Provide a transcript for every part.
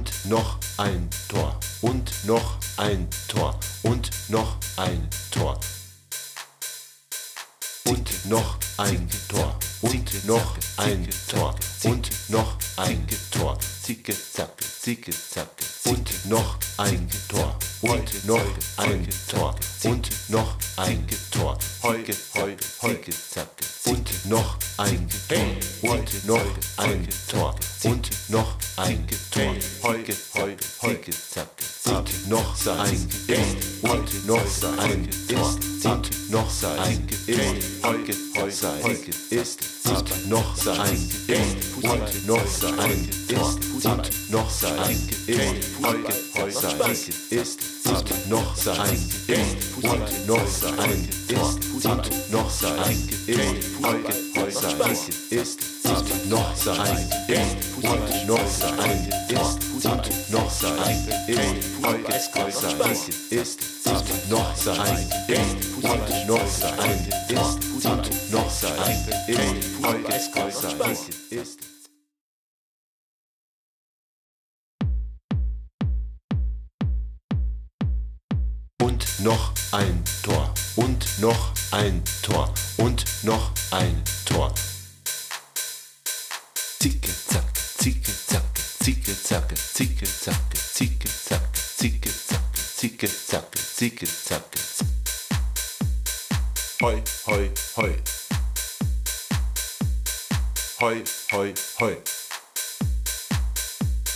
und noch ein Tor. Und noch ein Tor. Und noch ein Tor. Und noch ein Tor und noch ein Tor und noch ein Tor zicke zacke zicke zacke und noch ein Tor und noch ein Tor und noch ein Tor heuge heuge heuge zacke und noch ein Tor und noch ein Tor und noch ein Tor heuge heuge heuge zacke und noch ein ist und noch ein ist und noch ein ist heuge heuge ist und noch sein ist und noch sein ist und noch sein ist heuge heuge ist und noch sein ist und noch sein ist und noch sein ist heuge heuge ist und noch sein ist und noch sein ist und noch sein ist heuge heuge ist und noch sein ist und noch sein ist und noch sein ist heuge heuge ist und noch ein Tor. Und noch ein Tor. Und noch ein Tor. Zicke zack, zicke zack, zicke zack, zicke zack, zicke zack, zicke zack, zicke zack, zicke zack. Hoi, hoi, hoi. Hoi, hoi, hoi.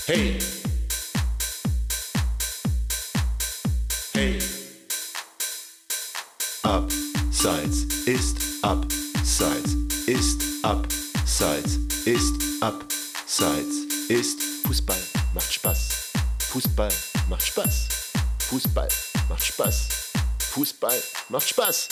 Hey. Hey. Abseits ist abseits ist abseits ist abseits ist Fußball macht Spaß. Fußball macht Spaß. Fußball macht Spaß. Fußball macht Spaß.